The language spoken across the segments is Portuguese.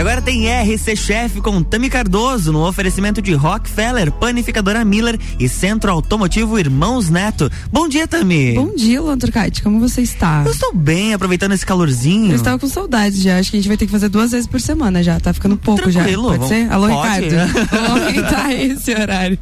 agora tem RC Chef com Tami Cardoso no oferecimento de Rockefeller, Panificadora Miller e Centro Automotivo Irmãos Neto. Bom dia, Tami. Bom dia, Luan Turcati. Como você está? Eu estou bem, aproveitando esse calorzinho. Eu estava com saudades já. Acho que a gente vai ter que fazer duas vezes por semana já. Tá ficando pouco Tranquilo, já. Pode vamos- ser? Alô, pode. Ricardo. Vamos aumentar esse horário.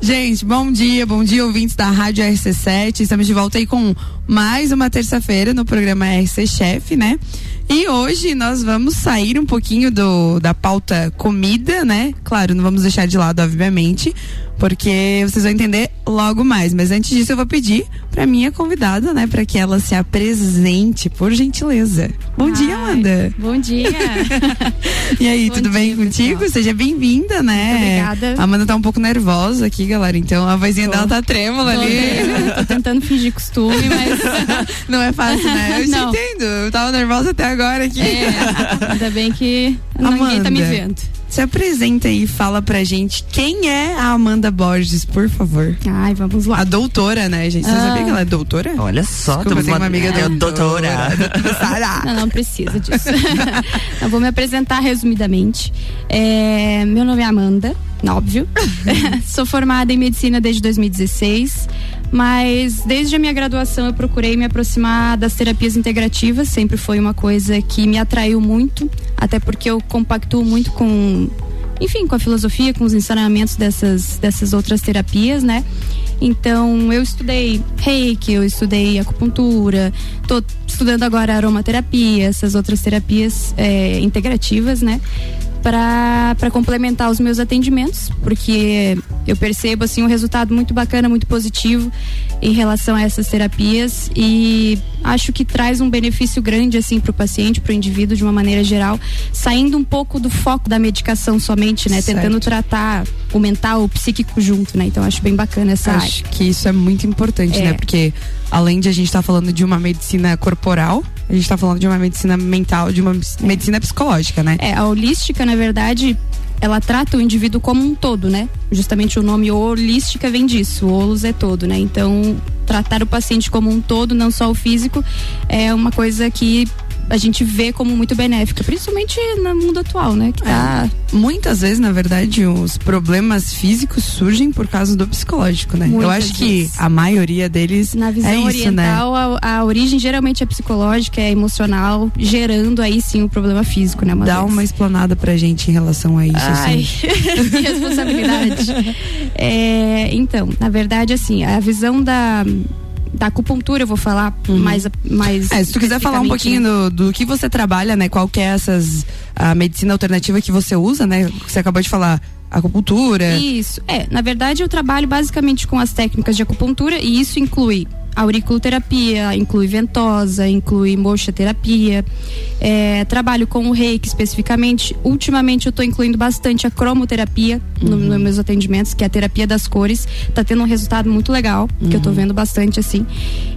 Gente, bom dia, bom dia, ouvintes da Rádio RC7. Estamos de volta aí com mais uma terça-feira no programa RC Chef, né? E hoje nós vamos sair um pouquinho do, da pauta comida, né? Claro, não vamos deixar de lado, obviamente, porque vocês vão entender logo mais. Mas antes disso, eu vou pedir pra minha convidada, né, para que ela se apresente, por gentileza. Bom dia, Ai, Amanda. Bom dia. E aí, Bom tudo bem dia, contigo? pessoal. Seja bem-vinda, né? Muito obrigada. A Amanda tá um pouco nervosa aqui, galera. Então a vozinha Tô. dela tá trêmula Tô, ali. bem, tô tentando fingir costume, mas Não é fácil, né? Eu te entendo. Eu tava nervosa até agora aqui. é, ainda bem que ninguém tá me Amanda. vendo. Se apresenta aí e fala pra gente quem é a Amanda Borges, por favor. Ai, vamos lá. A doutora, né, gente? Você Ah. sabia que ela é doutora? Olha só, Desculpa, tem uma amiga é, doutora. doutora. Sara. Não, não precisa disso. Eu vou me apresentar resumidamente. É, meu nome é Amanda, óbvio. Sou formada em medicina desde 2016, mas desde a minha graduação eu procurei me aproximar das terapias integrativas. Sempre foi uma coisa que me atraiu muito, até porque eu compactuo muito com, enfim, com a filosofia, com os ensinamentos dessas, dessas outras terapias, né? Então, eu estudei reiki, eu estudei acupuntura, tô estudando agora aromaterapia, essas outras terapias é, integrativas, né? Para complementar os meus atendimentos, porque eu percebo assim um resultado muito bacana, muito positivo em relação a essas terapias e acho que traz um benefício grande assim para o paciente, para o indivíduo de uma maneira geral, saindo um pouco do foco da medicação somente, né? Certo. Tentando tratar o mental, o psíquico junto, né? Então acho bem bacana essa área. Acho que isso é muito importante, É. né? Porque além de a gente estar falando de uma medicina corporal, a gente tá falando de uma medicina mental, de uma medicina psicológica, né? É, a holística, na verdade, ela trata o indivíduo como um todo, né? Justamente o nome holística vem disso, holos é todo, né? Então, tratar o paciente como um todo, não só o físico, é uma coisa que a gente vê como muito benéfica, principalmente no mundo atual, né? Que tá. Muitas vezes, na verdade, os problemas físicos surgem por causa do psicológico, né? Eu Muitas acho que vezes. a maioria deles Na visão é isso, né? oriental, a, a origem geralmente é psicológica, é emocional, gerando aí sim o problema físico, né? Dá vez. uma explanada pra gente em relação a isso, Ai, assim. que responsabilidade. É, então, na verdade, assim, a visão da, da acupuntura, eu vou falar mais, mais. É, se tu quiser falar um pouquinho né? do, do que você trabalha, né? Qual que é essas a medicina alternativa que você usa, né? Você acabou de falar acupuntura. Isso. É, na verdade, eu trabalho basicamente com as técnicas de acupuntura e isso inclui auriculoterapia, inclui ventosa, inclui moxa-terapia. É, trabalho com o reiki especificamente. Ultimamente eu estou incluindo bastante a cromoterapia no- nos meus atendimentos, que é a terapia das cores. Tá tendo um resultado muito legal, que eu tô vendo bastante assim.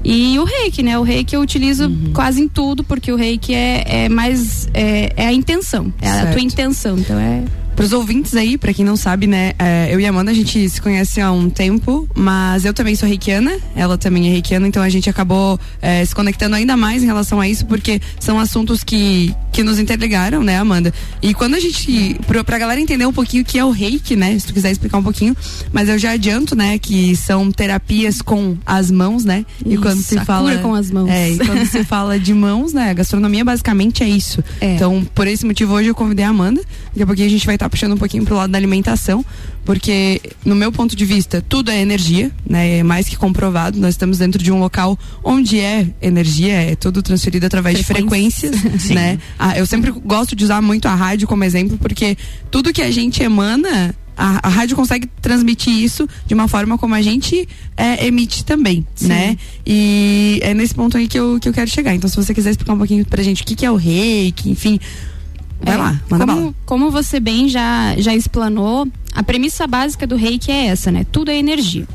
E o reiki, né? O reiki eu utilizo quase em tudo, porque o reiki é, é mais. É, é a intenção, é a Certo. tua intenção. Então é. Para os ouvintes aí, pra quem não sabe, né, é, eu e a Amanda a gente se conhece há um tempo, mas eu também sou reikiana, ela também é reikiana, então a gente acabou é, se conectando ainda mais em relação a isso, porque são assuntos que, que nos interligaram, né, Amanda? E quando a gente, pra, pra galera entender um pouquinho o que é o reiki, né, se tu quiser explicar um pouquinho, mas eu já adianto, né, que são terapias com as mãos, né? e Isso, quando se fala com as mãos. É, e quando se fala de mãos, né, a gastronomia basicamente é isso. É. Então, por esse motivo, hoje eu convidei a Amanda. Daqui a pouquinho a gente vai estar puxando um pouquinho pro lado da alimentação, porque, no meu ponto de vista, tudo é energia, né? É mais que comprovado. Nós estamos dentro de um local onde é energia, é tudo transferido através de Frequências. frequências, né? Ah, eu sempre gosto de usar muito a rádio como exemplo, porque tudo que a gente emana. A, a rádio consegue transmitir isso de uma forma como a gente é, emite também, Sim. né? E é nesse ponto aí que eu, que eu quero chegar. Então, se você quiser explicar um pouquinho pra gente o que, que é o reiki, enfim, vai É, lá, manda bala. como, como você bem já, já explanou, a premissa básica do reiki é essa, né? Tudo é energia.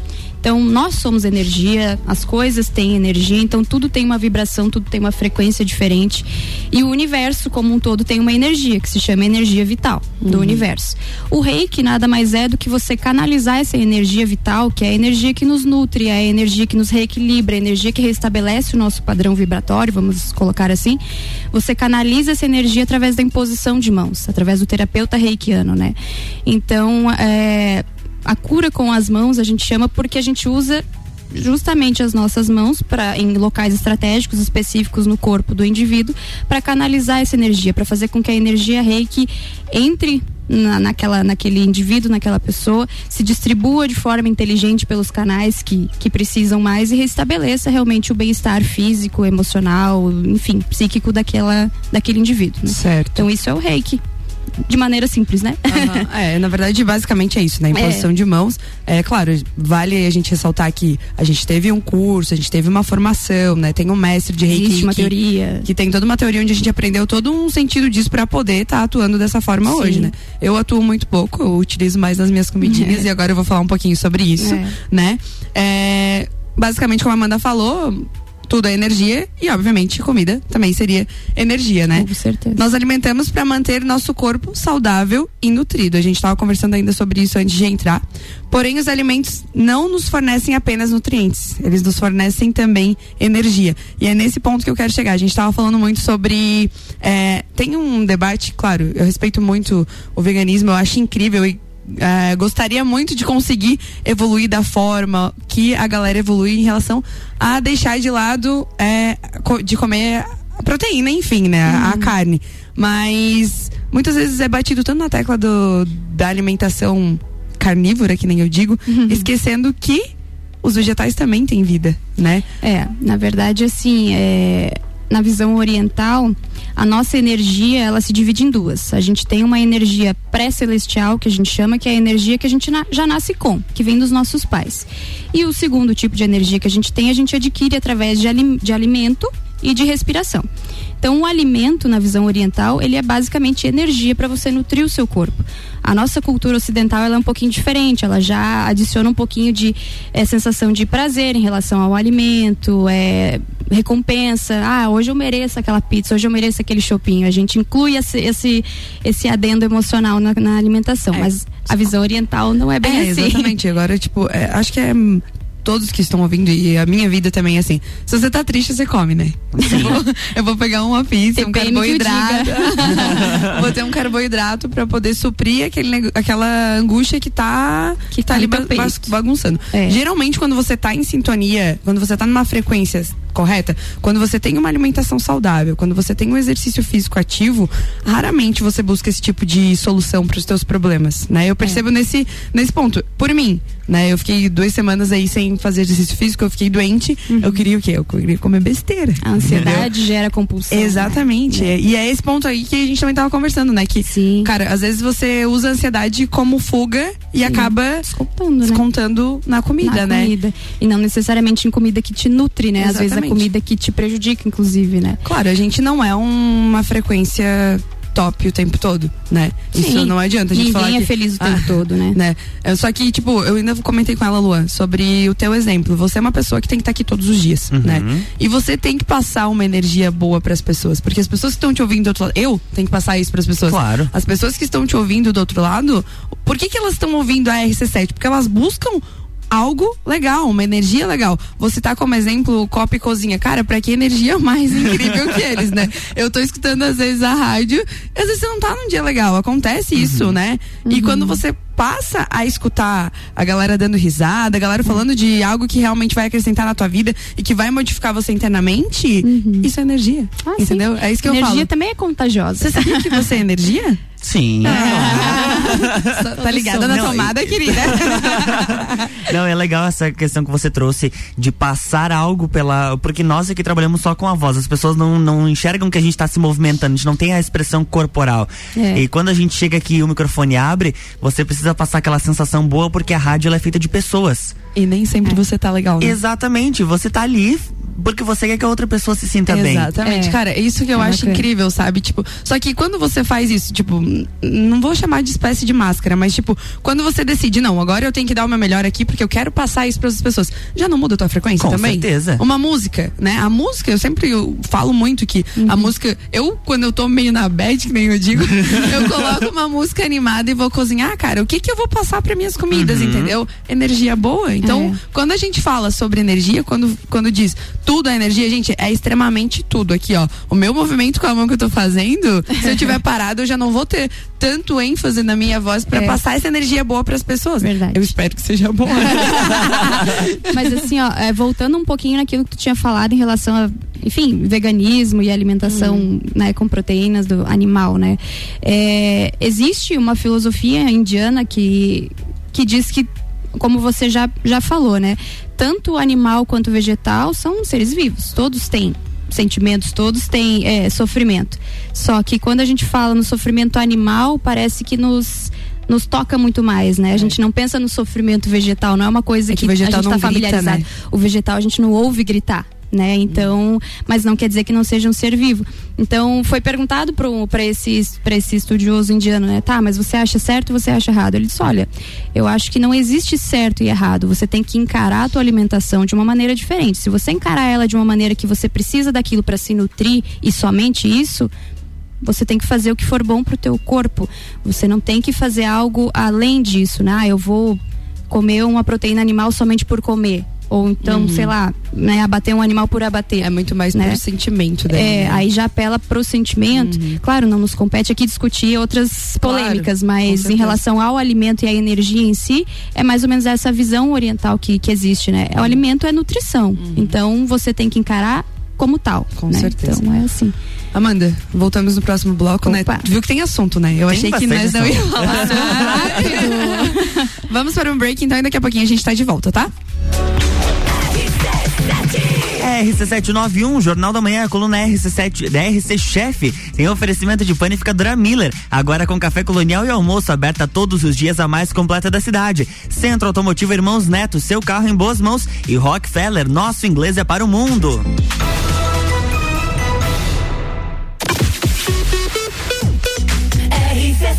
Então, nós somos energia, as coisas têm energia, então tudo tem uma vibração, tudo tem uma frequência diferente. E o universo como um todo tem uma energia, que se chama energia vital do uhum. universo. O reiki nada mais é do que você canalizar essa energia vital, que é a energia que nos nutre, é a energia que nos reequilibra, a energia que restabelece o nosso padrão vibratório, vamos colocar assim. Você canaliza essa energia através da imposição de mãos, através do terapeuta reikiano, né? Então, é a cura com as mãos a gente chama porque a gente usa justamente as nossas mãos para em locais estratégicos específicos no corpo do indivíduo para canalizar essa energia, para fazer com que a energia reiki entre na, naquela, naquele indivíduo, naquela pessoa, se distribua de forma inteligente pelos canais que, que precisam mais e restabeleça realmente o bem-estar físico, emocional, enfim, psíquico daquela, daquele indivíduo. Né? Certo. Então isso é o reiki de maneira simples, né? Uhum. É, na verdade, basicamente é isso, né? Imposição é. de mãos. É claro, vale a gente ressaltar que a gente teve um curso, a gente teve uma formação, né? Tem um mestre de reiki. Existe uma que, teoria. Que tem toda uma teoria onde a gente aprendeu todo um sentido disso para poder estar tá atuando dessa forma Sim. hoje, né? Eu atuo muito pouco, eu utilizo mais nas minhas comidinhas é. e agora eu vou falar um pouquinho sobre isso, é. né? É, basicamente, como a Amanda falou, tudo é energia e, obviamente, comida também seria energia, né? Com certeza. Nós alimentamos para manter nosso corpo saudável e nutrido. A gente estava conversando ainda sobre isso antes de entrar. Porém, os alimentos não nos fornecem apenas nutrientes, eles nos fornecem também energia. E é nesse ponto que eu quero chegar. A gente estava falando muito sobre. É, tem um debate, claro, eu respeito muito o veganismo, eu acho incrível e é, gostaria muito de conseguir evoluir da forma que a galera evolui em relação a deixar de lado é, de comer proteína, enfim, né? Uhum. A carne. Mas muitas vezes é batido tanto na tecla do, da alimentação carnívora, que nem eu digo, uhum. esquecendo que os vegetais também têm vida, né? É, na verdade, assim, é, na visão oriental, a nossa energia ela se divide em duas. A gente tem uma energia pré-celestial que a gente chama que é a energia que a gente na, já nasce com, que vem dos nossos pais. E o segundo tipo de energia que a gente tem a gente adquire através de, alim, de alimento e de respiração. Então, o alimento, na visão oriental, ele é basicamente energia para você nutrir o seu corpo. A nossa cultura ocidental ela é um pouquinho diferente, ela já adiciona um pouquinho de é, sensação de prazer em relação ao alimento, é, recompensa. Ah, hoje eu mereço aquela pizza, hoje eu mereço aquele chopinho. A gente inclui esse, esse, esse adendo emocional na, na alimentação, é. mas a visão oriental não é bem é, assim. Exatamente, agora, tipo, é, acho que é todos que estão ouvindo e a minha vida também é assim. Se você tá triste, você come, né? Eu vou, eu vou, pegar uma pizza, um carboidrato. vou ter um carboidrato para poder suprir aquele, aquela angústia que tá, que tá ali bagunçando. É. Geralmente, quando você tá em sintonia, quando você tá numa frequência correta? Quando você tem uma alimentação saudável, quando você tem um exercício físico ativo, raramente você busca esse tipo de solução para os seus problemas, né? Eu percebo é. nesse nesse ponto. Por mim, né? Eu fiquei duas semanas aí sem fazer exercício físico, eu fiquei doente. Uhum. Eu queria o quê? Eu queria comer besteira. A ansiedade entendeu? gera compulsão. Né? Exatamente. Né? E é esse ponto aí que a gente também tava conversando, né? Que, Sim. cara, às vezes você usa a ansiedade como fuga e Sim. acaba descontando, né? descontando na comida, na né? Comida. E não necessariamente em comida que te nutre, né? Exatamente. Às vezes a comida que te prejudica, inclusive, né? Claro, a gente não é uma frequência top o tempo todo, né? Sim. Isso não adianta a gente Ninguém falar. é feliz o tempo ah, todo, né? né? É, só que, tipo, eu ainda comentei com ela, Luan, sobre o teu exemplo. Você é uma pessoa que tem que estar aqui todos os dias, uhum. né? E você tem que passar uma energia boa para as pessoas. Porque as pessoas que estão te ouvindo do outro lado, eu tenho que passar isso para as pessoas. Claro. As pessoas que estão te ouvindo do outro lado, por que, que elas estão ouvindo a RC7? Porque elas buscam algo legal, uma energia legal. Vou citar como exemplo o Copa e Cozinha. Cara, pra que energia mais incrível que eles, né? Eu tô escutando às vezes a rádio, às vezes você não tá num dia legal, acontece uhum. isso, né? Uhum. E quando você passa a escutar a galera dando risada, a galera falando de algo que realmente vai acrescentar na tua vida e que vai modificar você internamente, uhum. isso é energia. Ah, entendeu? Sim. É isso que energia eu falo. Energia também é contagiosa. Você sabia que você é energia? Sim. Ah, tá ligada na tomada, querida. Não, é legal essa questão que você trouxe de passar algo pela. Porque nós aqui trabalhamos só com a voz. As pessoas não, não enxergam que a gente está se movimentando, a gente não tem a expressão corporal. É. E quando a gente chega aqui e o microfone abre, você precisa passar aquela sensação boa porque a rádio é feita de pessoas. E nem sempre é. você tá legal, né? Exatamente, você tá ali porque você quer que a outra pessoa se sinta Exatamente. bem. Exatamente, é. cara, é isso que eu é acho bacana. incrível, sabe? Tipo, só que quando você faz isso, tipo, não vou chamar de espécie de máscara, mas tipo, quando você decide, não, agora eu tenho que dar o meu melhor aqui porque eu quero passar isso para as pessoas, já não muda a tua frequência Com também? Com certeza. Uma música, né? A música, eu sempre eu falo muito que uhum. a música, eu quando eu tô meio na bad, que nem eu digo, eu coloco uma música animada e vou cozinhar, cara, o que que eu vou passar para minhas comidas, uhum. entendeu? Energia boa. Então, é. quando a gente fala sobre energia, quando quando diz tudo é energia, gente, é extremamente tudo aqui, ó. O meu movimento com a mão que eu tô fazendo, se eu tiver parado, eu já não vou ter tanto ênfase na minha voz para é. passar essa energia boa para as pessoas. Verdade. Eu espero que seja bom. Mas assim, ó, é, voltando um pouquinho naquilo que tu tinha falado em relação a, enfim, veganismo e alimentação, hum. né, com proteínas do animal, né? É, existe uma filosofia indiana que que diz que como você já, já falou, né? Tanto animal quanto vegetal são seres vivos, todos têm sentimentos, todos têm é, sofrimento. Só que quando a gente fala no sofrimento animal, parece que nos nos toca muito mais, né? A gente não pensa no sofrimento vegetal, não é uma coisa é que, que a gente está familiarizado. Né? O vegetal a gente não ouve gritar né? Então, mas não quer dizer que não seja um ser vivo. Então, foi perguntado para esse, esse estudioso indiano, né? Tá, mas você acha certo ou você acha errado? Ele disse: olha, eu acho que não existe certo e errado. Você tem que encarar a tua alimentação de uma maneira diferente. Se você encarar ela de uma maneira que você precisa daquilo para se nutrir e somente isso, você tem que fazer o que for bom para o teu corpo. Você não tem que fazer algo além disso, né? Ah, eu vou comer uma proteína animal somente por comer ou então, uhum. sei lá, né, abater um animal por abater. É muito mais né? pro sentimento dele. É, né? aí já apela pro sentimento. Uhum. Claro, não nos compete aqui discutir outras polêmicas, claro, mas em relação ao alimento e à energia em si, é mais ou menos essa visão oriental que, que existe, né? O alimento é nutrição. Uhum. Então, você tem que encarar como tal. Com né? certeza. Então, é assim. Amanda, voltamos no próximo bloco, né? Opa. né? Viu que tem assunto, né? Eu tem achei que nós não falar Vamos para um break, então, e daqui a pouquinho a gente tá de volta, tá? RC791, Jornal da Manhã, coluna RC7, da RC Chef, tem oferecimento de panificadora Miller, agora com café colonial e almoço aberta todos os dias a mais completa da cidade. Centro Automotivo Irmãos Neto, seu carro em boas mãos e Rockefeller, nosso inglês é para o mundo.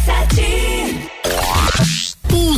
sete.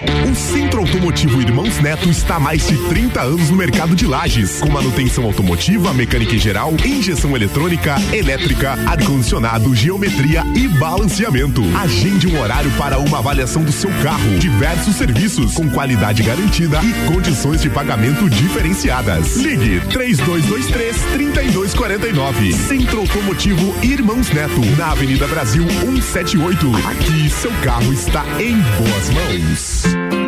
o Centro Automotivo Irmãos Neto está há mais de 30 anos no mercado de lajes, com manutenção automotiva, mecânica em geral, injeção eletrônica, elétrica, ar-condicionado, geometria e balanceamento. Agende um horário para uma avaliação do seu carro. Diversos serviços com qualidade garantida e condições de pagamento diferenciadas. Ligue 3223 3249. Centro Automotivo Irmãos Neto, na Avenida Brasil 178. Aqui seu carro está em boas mãos. Bye.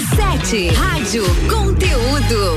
RC7 Rádio Conteúdo.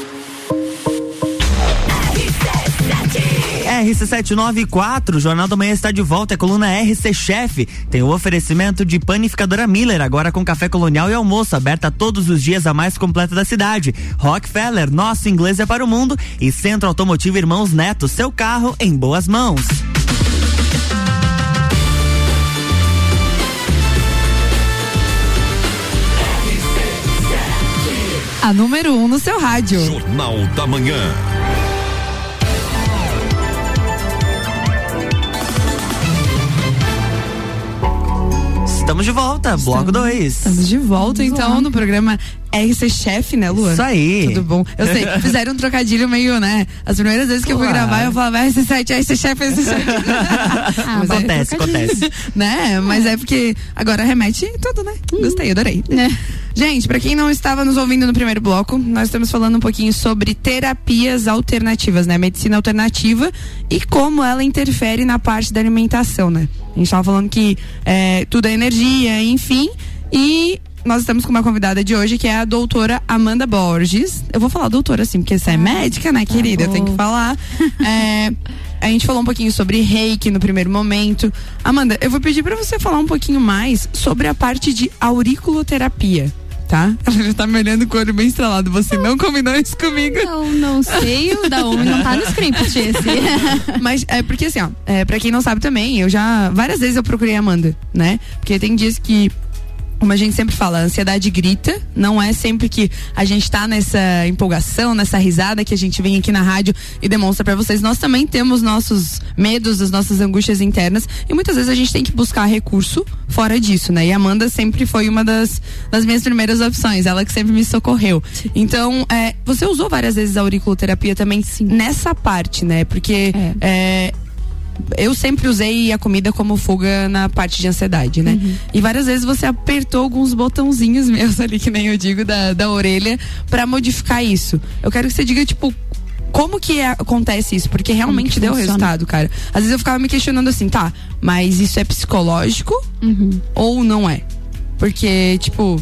RC794, Jornal da Manhã está de volta, é coluna RC Chef. Tem o oferecimento de panificadora Miller, agora com café colonial e almoço, aberta todos os dias, a mais completa da cidade. Rockefeller, nosso inglês é para o mundo. E Centro Automotivo Irmãos Neto, seu carro em boas mãos. A número 1 um no seu rádio. Jornal da Manhã. Estamos de volta, bloco 2. Estamos de volta, então, no programa RC Chef, né, Luan? Isso aí. Tudo bom? Eu sei, fizeram um trocadilho meio, né? As primeiras vezes que eu fui Claro. gravar, eu falava RC7, RC Chef, RC Chef. Ah, Mas é acontece, acontece. né? Mas é porque agora remete tudo, né? Gostei, adorei. Gente, pra quem não estava nos ouvindo no primeiro bloco, nós estamos falando um pouquinho sobre terapias alternativas, né? Medicina alternativa e como ela interfere na parte da alimentação, né? A gente tava falando que é, tudo é energia, enfim. E nós estamos com uma convidada de hoje que é a doutora Amanda Borges. Eu vou falar doutora assim, porque você é médica, né, querida? Eu tenho que falar. É, a gente falou um pouquinho sobre reiki no primeiro momento. Amanda, eu vou pedir pra você falar um pouquinho mais sobre a parte de auriculoterapia, tá? Ela já tá me olhando com o olho bem estrelado. Você não combinou isso comigo? Não, não sei o da onde não tá no script esse. Mas é porque assim, ó, é, pra quem não sabe também, eu já. Várias vezes eu procurei a Amanda, né? Porque tem dias que. Como a gente sempre fala, a ansiedade grita, não é sempre que a gente tá nessa empolgação, nessa risada que a gente vem aqui na rádio e demonstra pra vocês. Nós também temos nossos medos, as nossas angústias internas e muitas vezes a gente tem que buscar recurso fora disso, né? E a Amanda sempre foi uma das, das minhas primeiras opções, ela que sempre me socorreu. Então, é, você usou várias vezes a auriculoterapia também nessa parte, né? Porque é, eu sempre usei a comida como fuga na parte de ansiedade, né? E várias vezes você apertou alguns botãozinhos meus ali, que nem eu digo, da, da orelha, pra modificar isso. Eu quero que você diga, tipo, como que é- acontece isso? Porque realmente deu funciona? resultado, cara. Às vezes eu ficava me questionando assim, tá, mas isso é psicológico ou não é? Porque, tipo,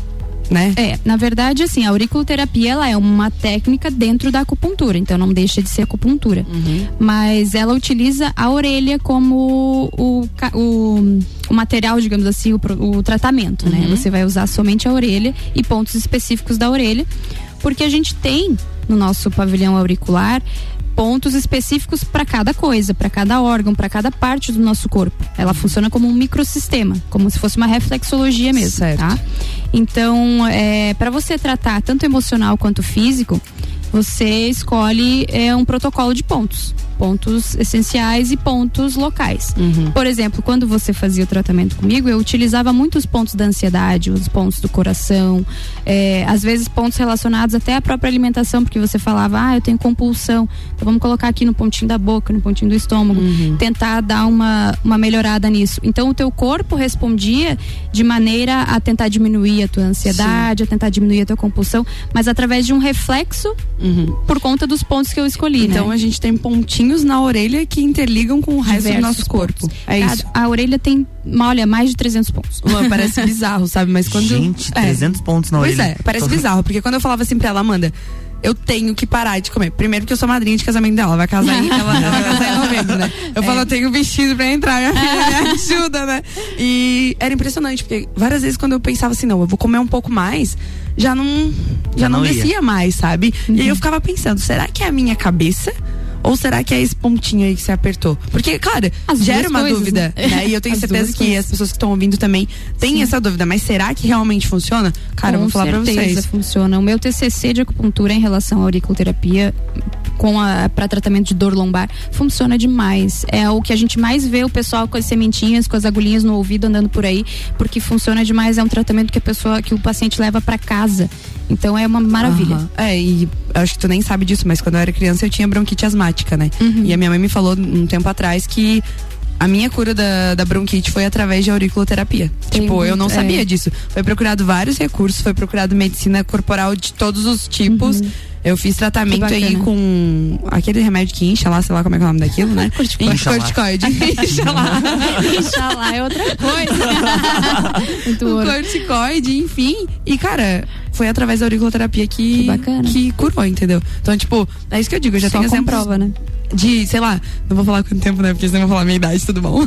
né? É, na verdade, assim, a auriculoterapia ela é uma técnica dentro da acupuntura, então não deixa de ser acupuntura. Mas ela utiliza a orelha como o, o, o material, digamos assim, o, o tratamento, né? Você vai usar somente a orelha e pontos específicos da orelha, porque a gente tem no nosso pavilhão auricular pontos específicos para cada coisa, para cada órgão, para cada parte do nosso corpo. Ela funciona como um microsistema, como se fosse uma reflexologia mesmo, Certo. tá? Então, é, para você tratar tanto emocional quanto físico, você escolhe é, um protocolo de pontos. Pontos essenciais e pontos locais. Por exemplo, quando você fazia o tratamento comigo, eu utilizava muitos pontos da ansiedade, os pontos do coração, é, às vezes pontos relacionados até à própria alimentação, porque você falava, ah, eu tenho compulsão, então vamos colocar aqui no pontinho da boca, no pontinho do estômago, tentar dar uma, uma melhorada nisso. Então o teu corpo respondia de maneira a tentar diminuir a tua ansiedade, a tentar diminuir a tua compulsão, mas através de um reflexo por conta dos pontos que eu escolhi, Então né? a gente tem pontinhos na orelha que interligam com o resto do Diversos nosso corpo. pontos. É isso. A, a orelha tem, olha, mais de 300 pontos. Parece bizarro, sabe? Mas quando. Gente, é. 300 pontos na Pois orelha. é, parece bizarro, porque quando eu falava assim pra ela, Amanda, eu tenho que parar de comer. Primeiro que eu sou madrinha de casamento dela, ela vai casar em, ela, ela vai casar em novembro, né? Eu falo, eu tenho vestido pra entrar, minha filha me ajuda, né? E era impressionante, porque várias vezes quando eu pensava assim, não, eu vou comer um pouco mais, já não, já, Já não, não ia. descia mais, sabe? E aí eu ficava pensando, será que é a minha cabeça? Ou será que é esse pontinho aí que você apertou? Porque, cara, As gera uma coisas, dúvida, né? né? E eu tenho As certeza que coisas. as pessoas que estão ouvindo também têm essa dúvida. Mas será que realmente funciona? Cara, eu Com vou falar pra certeza vocês. funciona. O meu TCC de acupuntura em relação à auriculoterapia com a para tratamento de dor lombar funciona demais. É o que a gente mais vê o pessoal com as sementinhas, com as agulhinhas no ouvido andando por aí, porque funciona demais. É um tratamento que a pessoa, que o paciente leva para casa. Então é uma maravilha. Aham. É, e acho que tu nem sabe disso, mas quando eu era criança eu tinha bronquite asmática, né? Uhum. E a minha mãe me falou um tempo atrás que a minha cura da, da bronquite foi através de auriculoterapia. Tem tipo, eu não muito- sabia é. disso. Foi procurado vários recursos, foi procurado medicina corporal de todos os tipos. Eu fiz tratamento aí com aquele remédio que incha lá, sei lá como é que é o nome daquilo, né? Corticoide. Incha- Corticoide. Incha lá. É outra coisa. O corticoide, enfim. E, cara, foi através da auriculoterapia que, Que que curou, entendeu? Então, tipo, é isso que eu digo, eu já Só tenho exemplos comprova, né? de, sei lá, não vou falar quanto tempo, né? Porque senão eu vou falar minha idade, tudo bom.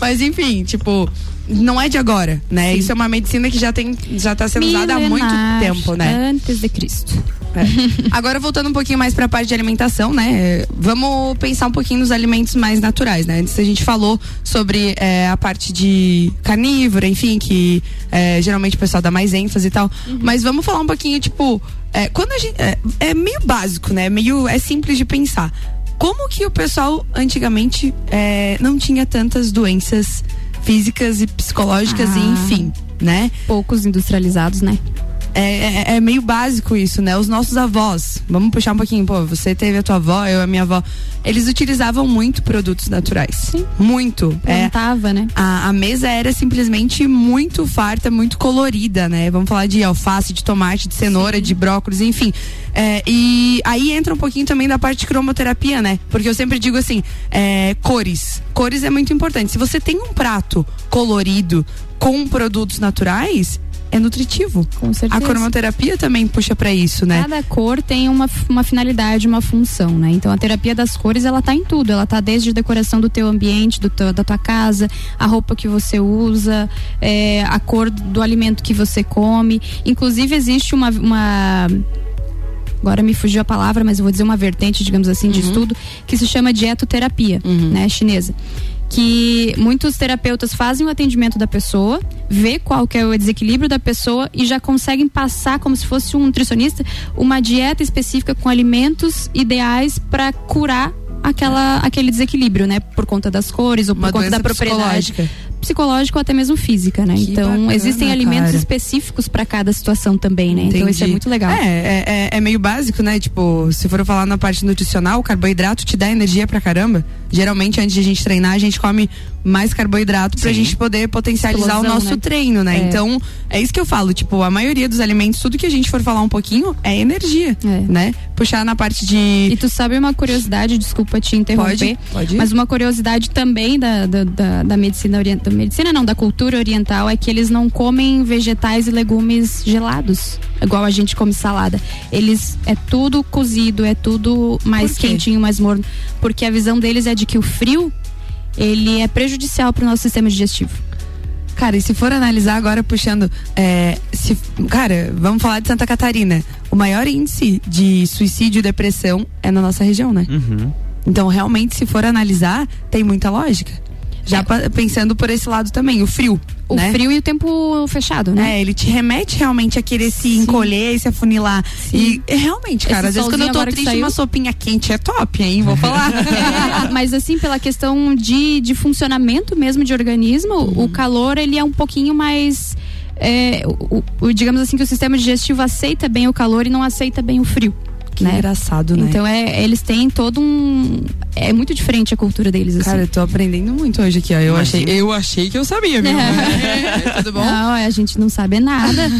Mas enfim, tipo, não é de agora, né? Sim. Isso é uma medicina que já tem, já tá sendo usada há muito Milenar, tempo, né? Antes de Cristo. É. Agora voltando um pouquinho mais para a parte de alimentação, né? é, Vamos pensar um pouquinho nos alimentos mais naturais, né? Antes a gente falou sobre é, a parte de carnívora, enfim, que é, geralmente o pessoal dá mais ênfase e tal. Mas vamos falar um pouquinho, tipo, é, quando a gente é, é meio básico, né? Meio é simples de pensar. Como que o pessoal antigamente não tinha tantas doenças físicas e psicológicas e Ah. enfim, né? Poucos industrializados, né? É, é- é meio básico isso, né? Os nossos avós, vamos puxar um pouquinho, pô, você teve a tua avó, eu a minha avó, eles utilizavam muito produtos naturais. Sim. Muito. É, Plantava, né? a, a mesa era simplesmente muito farta, muito colorida, né? Vamos falar de alface, de tomate, de cenoura, de brócolis, enfim. É, e aí entra um pouquinho também da parte de cromoterapia, né? Porque eu sempre digo assim, é, cores. Cores é muito importante. Se você tem um prato colorido com produtos naturais, é nutritivo. Com A certeza. cromoterapia também puxa pra isso, né? Cada cor tem uma, uma finalidade, uma função, né? Então a terapia das cores, ela tá em tudo. Ela tá desde a decoração do teu ambiente, do teu- da tua casa, a roupa que você usa, é, a cor do alimento que você come. Inclusive existe uma, uma agora me fugiu a palavra, mas eu vou dizer uma vertente, digamos assim, de estudo, que se chama dietoterapia, né, chinesa. Que muitos terapeutas fazem o atendimento da pessoa, vê qual que é o desequilíbrio da pessoa e já conseguem passar, como se fosse um nutricionista, uma dieta específica com alimentos ideais para curar aquela, aquele desequilíbrio, né? Por conta das cores ou por Uma conta da propriedade psicológica. ou até mesmo física, né? Que então bacana, existem alimentos cara. específicos para cada situação também, né? Então isso é Entendi. muito legal. É, é, é- é meio básico, né? Tipo, se for falar na parte nutricional, o carboidrato te dá energia pra caramba. Geralmente, antes de a gente treinar, a gente come mais carboidrato pra Sim. gente poder potencializar o Explosão, nosso né? treino, né? É. Então, é isso que eu falo. Tipo, a maioria dos alimentos, tudo que a gente for falar um pouquinho, é energia, É. né? Puxar na parte E de... tu sabe uma curiosidade, desculpa te interromper, Pode, pode. mas uma curiosidade também da, da, da, da medicina oriental, medicina não, da cultura oriental é que eles não comem vegetais e legumes gelados, igual a gente come salada. Eles é tudo cozido, é tudo mais quentinho, mais morno, porque a visão deles é de que o frio ele é prejudicial para o nosso sistema digestivo. Cara, e se for analisar agora puxando, é, se, cara, vamos falar de Santa Catarina. O maior índice de suicídio e depressão é na nossa região, né? Uhum. Então, realmente, se for analisar, tem muita lógica. Já É. pensando por esse lado também, o frio. O né? frio e o tempo fechado, né? É, ele te remete realmente a querer se encolher e se afunilar. E é, realmente, cara, Esse às vezes quando eu tô triste, saiu. uma sopinha quente é top, hein? Vou falar. É, mas assim, pela questão de, de funcionamento mesmo de organismo, Uhum. o calor ele é um pouquinho mais. é, o, o- digamos assim que o sistema digestivo aceita bem o calor e não aceita bem o frio. que né? engraçado, né? Então é, eles têm todo um. É muito diferente a cultura deles, assim. Cara, eu tô aprendendo muito hoje aqui, ó. Eu achei, eu achei que eu sabia, viu? É, tudo bom? Não, a gente não sabe nada.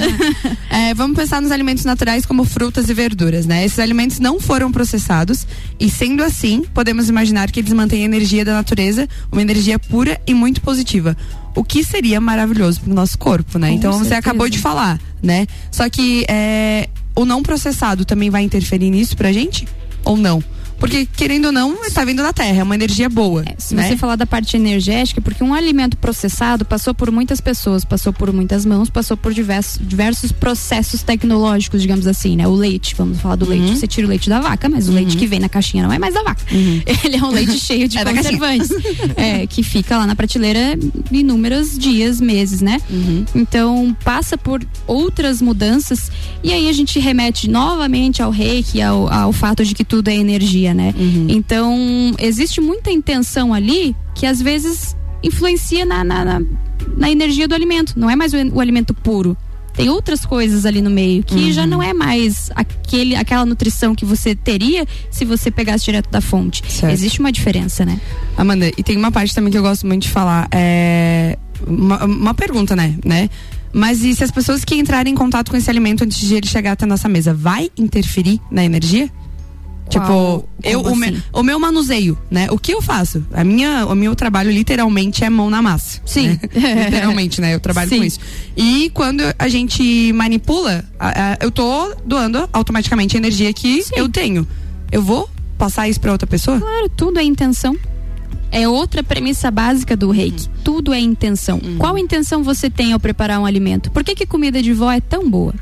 É, vamos pensar nos alimentos naturais como frutas e verduras, né? Esses alimentos não foram processados e, sendo assim, podemos imaginar que eles mantêm a energia da natureza, uma energia pura e muito positiva. O que seria maravilhoso pro nosso corpo, né? Com então você certeza. acabou de falar, né? Só que é, o não processado também vai interferir nisso pra gente? Ou não? Porque, querendo ou não, está vindo da terra, é uma energia boa. É, se né? você falar da parte energética, porque um alimento processado passou por muitas pessoas, passou por muitas mãos, passou por diversos, diversos processos tecnológicos, digamos assim, né? O leite, vamos falar do Uhum. leite. Você tira o leite da vaca, mas o leite que vem na caixinha não é mais da vaca. Ele é um leite cheio de É conservantes. é, que fica lá na prateleira inúmeros dias, meses, né? Uhum. Então passa por outras mudanças e aí a gente remete novamente ao reiki, ao, ao fato de que tudo é energia, né? Uhum. Então existe muita intenção ali que às vezes influencia na, na, na, na energia do alimento. Não é mais o, o alimento puro. tem outras coisas ali no meio que Uhum. já não é mais aquele, aquela nutrição que você teria se você pegasse direto da fonte. Certo. Existe uma diferença, né? Amanda, e tem uma parte também que eu gosto muito de falar. É. Uma, uma pergunta, né? né? Mas e se as pessoas que entrarem em contato com esse alimento antes de ele chegar até a nossa mesa, vai interferir na energia? Tipo, eu, o, me- assim? o meu manuseio, né? O que eu faço? A minha, o meu trabalho literalmente é mão na massa. Sim. né? literalmente, né? Eu trabalho Sim. com isso. E quando a gente manipula, eu tô doando automaticamente a energia que Sim. eu tenho. Eu vou passar isso pra outra pessoa? Claro, tudo é intenção. É outra premissa básica do reiki. Tudo é intenção. Qual intenção você tem ao preparar um alimento? Por que, que comida de vó é tão boa?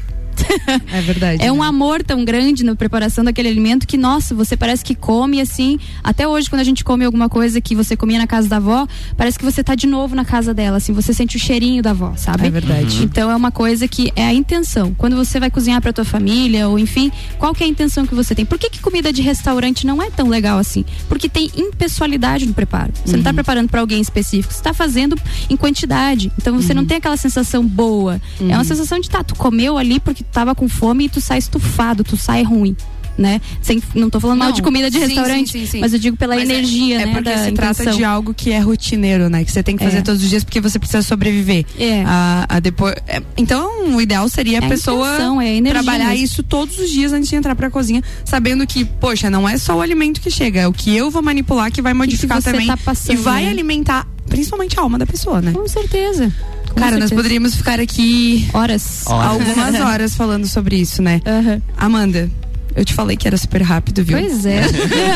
É verdade. É um né? amor tão grande na preparação daquele alimento que, nossa, você parece que come assim. Até hoje, quando a gente come alguma coisa que você comia na casa da avó, parece que você tá de novo na casa dela, assim, você sente o cheirinho da avó, sabe? É verdade. Então é uma coisa que é a intenção. Quando você vai cozinhar para tua família, ou enfim, qual que é a intenção que você tem? Por que, que comida de restaurante não é tão legal assim? Porque tem impessoalidade no preparo. Você não tá preparando para alguém específico, você tá fazendo em quantidade. Então você não tem aquela sensação boa. É uma sensação de tá, tu comeu ali porque tava com fome e tu sai estufado, tu sai ruim. Né? Sem, não tô falando mal Não, de comida de sim, restaurante, sim, sim, mas eu digo pela Mas é- energia, é, né? porque da se trata intenção. de algo que é rotineiro, né? Que você tem que fazer É. todos os dias porque você precisa sobreviver. É. A, a depois, é, então, o ideal seria a É a pessoa intenção, é a trabalhar isso todos os dias antes de entrar pra cozinha, sabendo que, poxa, não é só o alimento que chega, é o que eu vou manipular que vai modificar você também tá passando, e vai né? alimentar principalmente a alma da pessoa, né? Com certeza. Cara, nós poderíamos ficar aqui Horas. algumas horas falando sobre isso, né? Aham. Amanda, eu te falei que era super rápido, viu? Pois é.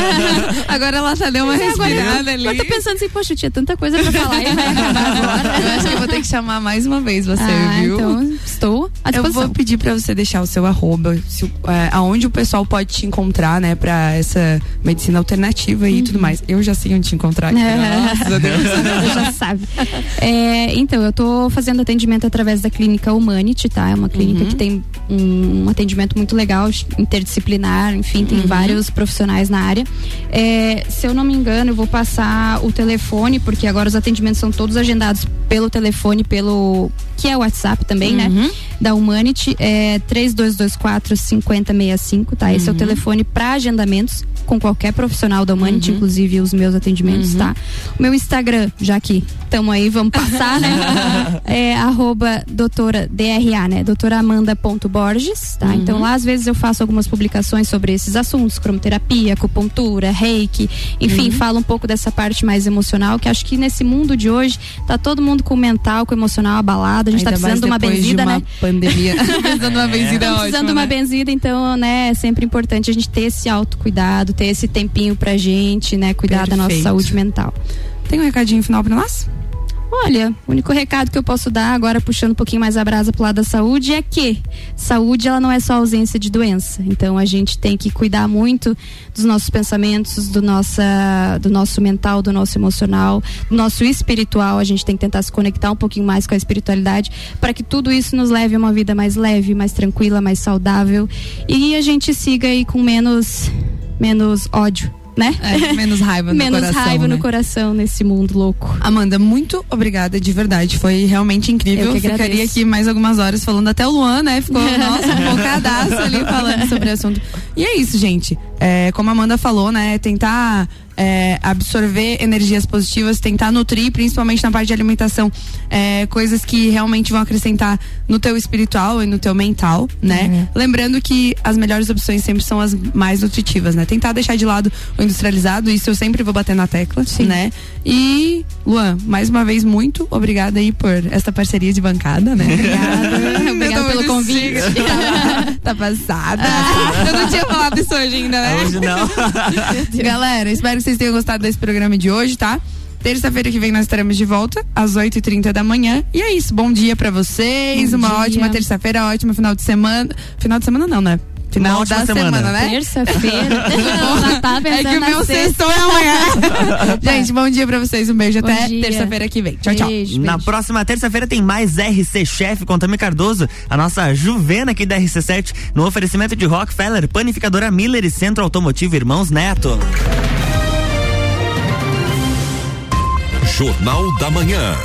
Agora ela tá deu uma Mas agora respirada eu, ali. eu tô pensando assim, poxa, eu tinha tanta coisa pra falar e vai acabar agora. Eu acho que eu vou ter que chamar mais uma vez você, ah, viu? então estou à eu disposição. vou pedir pra você deixar o seu arroba, se é, aonde o pessoal pode te encontrar, né, pra essa medicina alternativa e tudo mais. Eu já sei onde te encontrar. aqui, Graças a Deus. Você já sabe. É, então, eu tô fazendo atendimento através da clínica Humanity, tá? É uma clínica que tem um, um atendimento muito legal, interdisciplinar, enfim, tem vários profissionais na área. É, se eu não me engano, eu vou passar o telefone, porque agora os atendimentos são todos agendados pelo telefone, pelo. que é o WhatsApp também, né? Da Humanity, é 3224 5065, tá? Esse é o telefone para agendamentos com qualquer profissional da Humanity, inclusive os meus atendimentos, tá? O meu Instagram, já que estamos aí, vamos passar, né? é arroba doutora DRA, né? Doutora Amanda.borges, tá? Então lá às vezes eu faço algumas publicações sobre esses assuntos, cromoterapia, acupuntura, reiki, enfim, falo um pouco dessa parte mais emocional, que acho que nesse mundo de hoje tá todo mundo com o mental, com o emocional abalado, a gente Ainda tá precisando de uma mais depois benzida, de uma né? pandemia. precisando de uma benzida é Estamos ótima, precisando de uma né? benzida, então, né, é sempre importante a gente ter esse autocuidado, ter esse tempinho pra gente, né, cuidar da nossa Perfeito. saúde mental. Tem um recadinho final pra nós? Olha, o único recado que eu posso dar, agora puxando um pouquinho mais a brasa pro lado da saúde, é que saúde ela não é só ausência de doença. Então a gente tem que cuidar muito dos nossos pensamentos, do, nossa, do nosso mental, do nosso emocional, do nosso espiritual. A gente tem que tentar se conectar um pouquinho mais com a espiritualidade para que tudo isso nos leve a uma vida mais leve, mais tranquila, mais saudável e a gente siga aí com menos, menos ódio, né? É, menos raiva no menos coração, raiva né? no coração nesse mundo louco. Amanda, muito obrigada, de verdade. Foi realmente incrível. Eu que Ficaria agradeço. aqui mais algumas horas falando até o Luan, né? Ficou, nossa, um focadaço ali falando sobre o assunto. E é isso, gente. É, como a Amanda falou, né? Tentar é, absorver energias positivas, tentar nutrir, principalmente na parte de alimentação, é, coisas que realmente vão acrescentar no teu espiritual e no teu mental, né? Lembrando que as melhores opções sempre são as mais nutritivas, né? Tentar deixar de lado o industrializado, isso eu sempre vou bater na tecla, né? E, Luan, mais uma vez, muito obrigada aí por esta parceria de bancada, né? Obrigada. Obrigada pelo convite. tá passada. Eu não tinha falado isso hoje ainda, né? Hoje não. Galera, espero que vocês tenham gostado desse programa de hoje, tá? Terça-feira que vem nós estaremos de volta às 8h30 da manhã. E é isso. Bom dia pra vocês. Bom uma dia. ótima terça-feira, ótimo final de semana. Final de semana não, né? Final da semana. semana, né? Terça-feira. Tá É pensando que o na meu sextou é amanhã. Gente, bom dia pra vocês. Um beijo. Bom Até terça-feira que vem. Tchau, tchau. Beijo, Na beijo. próxima terça-feira tem mais RC Chef com Tami Cardoso, a nossa Juvena aqui da RC7, no oferecimento de Rockefeller, Panificadora Miller e Centro Automotivo Irmãos Neto. Jornal da Manhã.